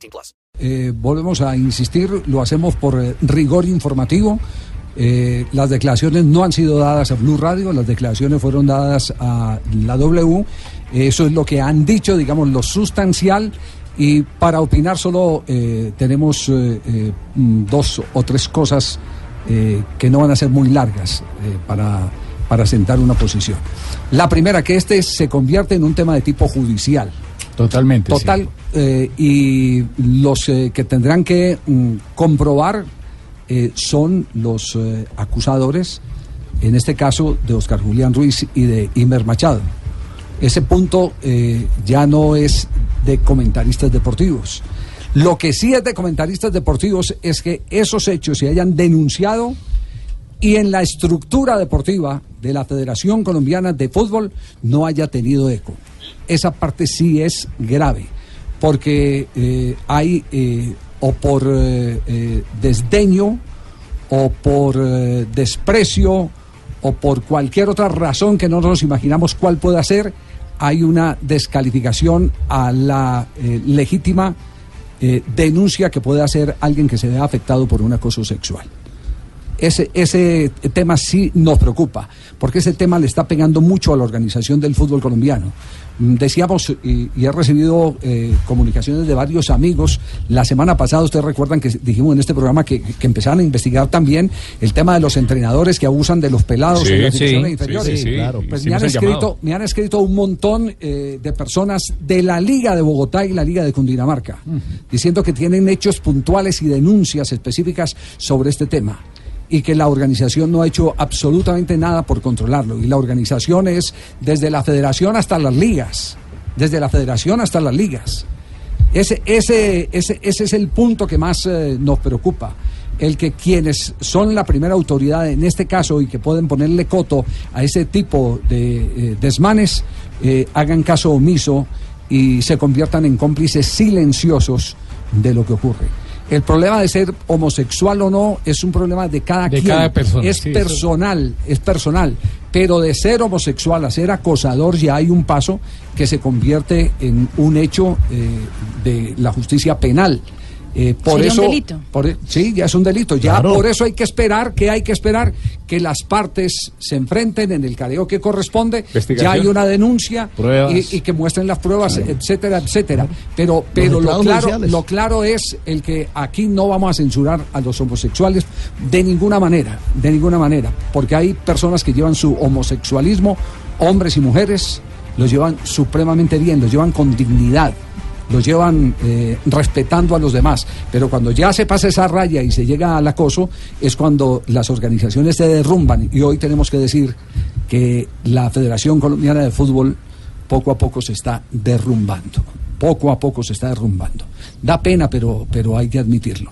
18 plus. Eh, volvemos a insistir, lo hacemos por eh, rigor informativo. Eh, las declaraciones no han sido dadas a Blue Radio, las declaraciones fueron dadas a la W. Eso es lo que han dicho, digamos, lo sustancial. Y para opinar solo tenemos mm, dos o tres cosas que no van a ser muy largas para, para sentar una posición. La primera, que este se convierte en un tema de tipo judicial. Totalmente. Total, eh, y los eh, que tendrán que mm, comprobar eh, son los acusadores, en este caso de Oscar Julián Ruiz y de Imer Machado. Ese punto ya no es de comentaristas deportivos. Lo que sí es de comentaristas deportivos es que esos hechos se hayan denunciado y en la estructura deportiva de la Federación Colombiana de Fútbol no haya tenido eco. Esa parte sí es grave, porque eh, hay eh, o por eh, eh, desdeño o por desprecio o por cualquier otra razón que no nos imaginamos cuál pueda ser, hay una descalificación a la legítima denuncia que puede hacer alguien que se vea afectado por un acoso sexual. Ese, ese tema sí nos preocupa, porque ese tema le está pegando mucho a la organización del fútbol colombiano. Mm, Decíamos, y, y he recibido eh, comunicaciones de varios amigos, la semana pasada ustedes recuerdan que dijimos en este programa que, que empezaron a investigar también el tema de los entrenadores que abusan de los pelados Sí, en las sí, divisiones inferiores. sí, sí, claro. Pues me han, escrito, me han escrito un montón eh, de personas de la Liga de Bogotá y la Liga de Cundinamarca, diciendo que tienen hechos puntuales y denuncias específicas sobre este tema y que la organización no ha hecho absolutamente nada por controlarlo. Y la organización es desde la federación hasta las ligas, desde la federación hasta las ligas. Ese, ese, ese, ese es el punto que más eh, nos preocupa. El que quienes son la primera autoridad en este caso y que pueden ponerle coto a ese tipo de eh, desmanes, eh, hagan caso omiso y se conviertan en cómplices silenciosos de lo que ocurre. El problema de ser homosexual o no es un problema de cada De quien. cada persona, Es sí, personal, es personal. Pero de ser homosexual a ser acosador ya hay un paso que se convierte en un hecho eh, de la justicia penal. Eh, por Sería un eso, delito. por e- sí, ya es un delito. Ya Claro. por eso hay que esperar, que hay que esperar que las partes se enfrenten en el careo que corresponde. Ya hay una denuncia y, y que muestren las pruebas, etcétera, etcétera. Pero, pero lo claro, judiciales. lo claro es el que aquí no vamos a censurar a los homosexuales de ninguna manera, de ninguna manera, porque hay personas que llevan su homosexualismo, hombres y mujeres, los llevan supremamente bien, los llevan con dignidad, los llevan eh, respetando a los demás, pero cuando ya se pasa esa raya y se llega al acoso, es cuando las organizaciones se derrumban y hoy tenemos que decir que la Federación Colombiana de Fútbol poco a poco se está derrumbando. Poco a poco se está derrumbando. Da pena, pero, pero hay que admitirlo.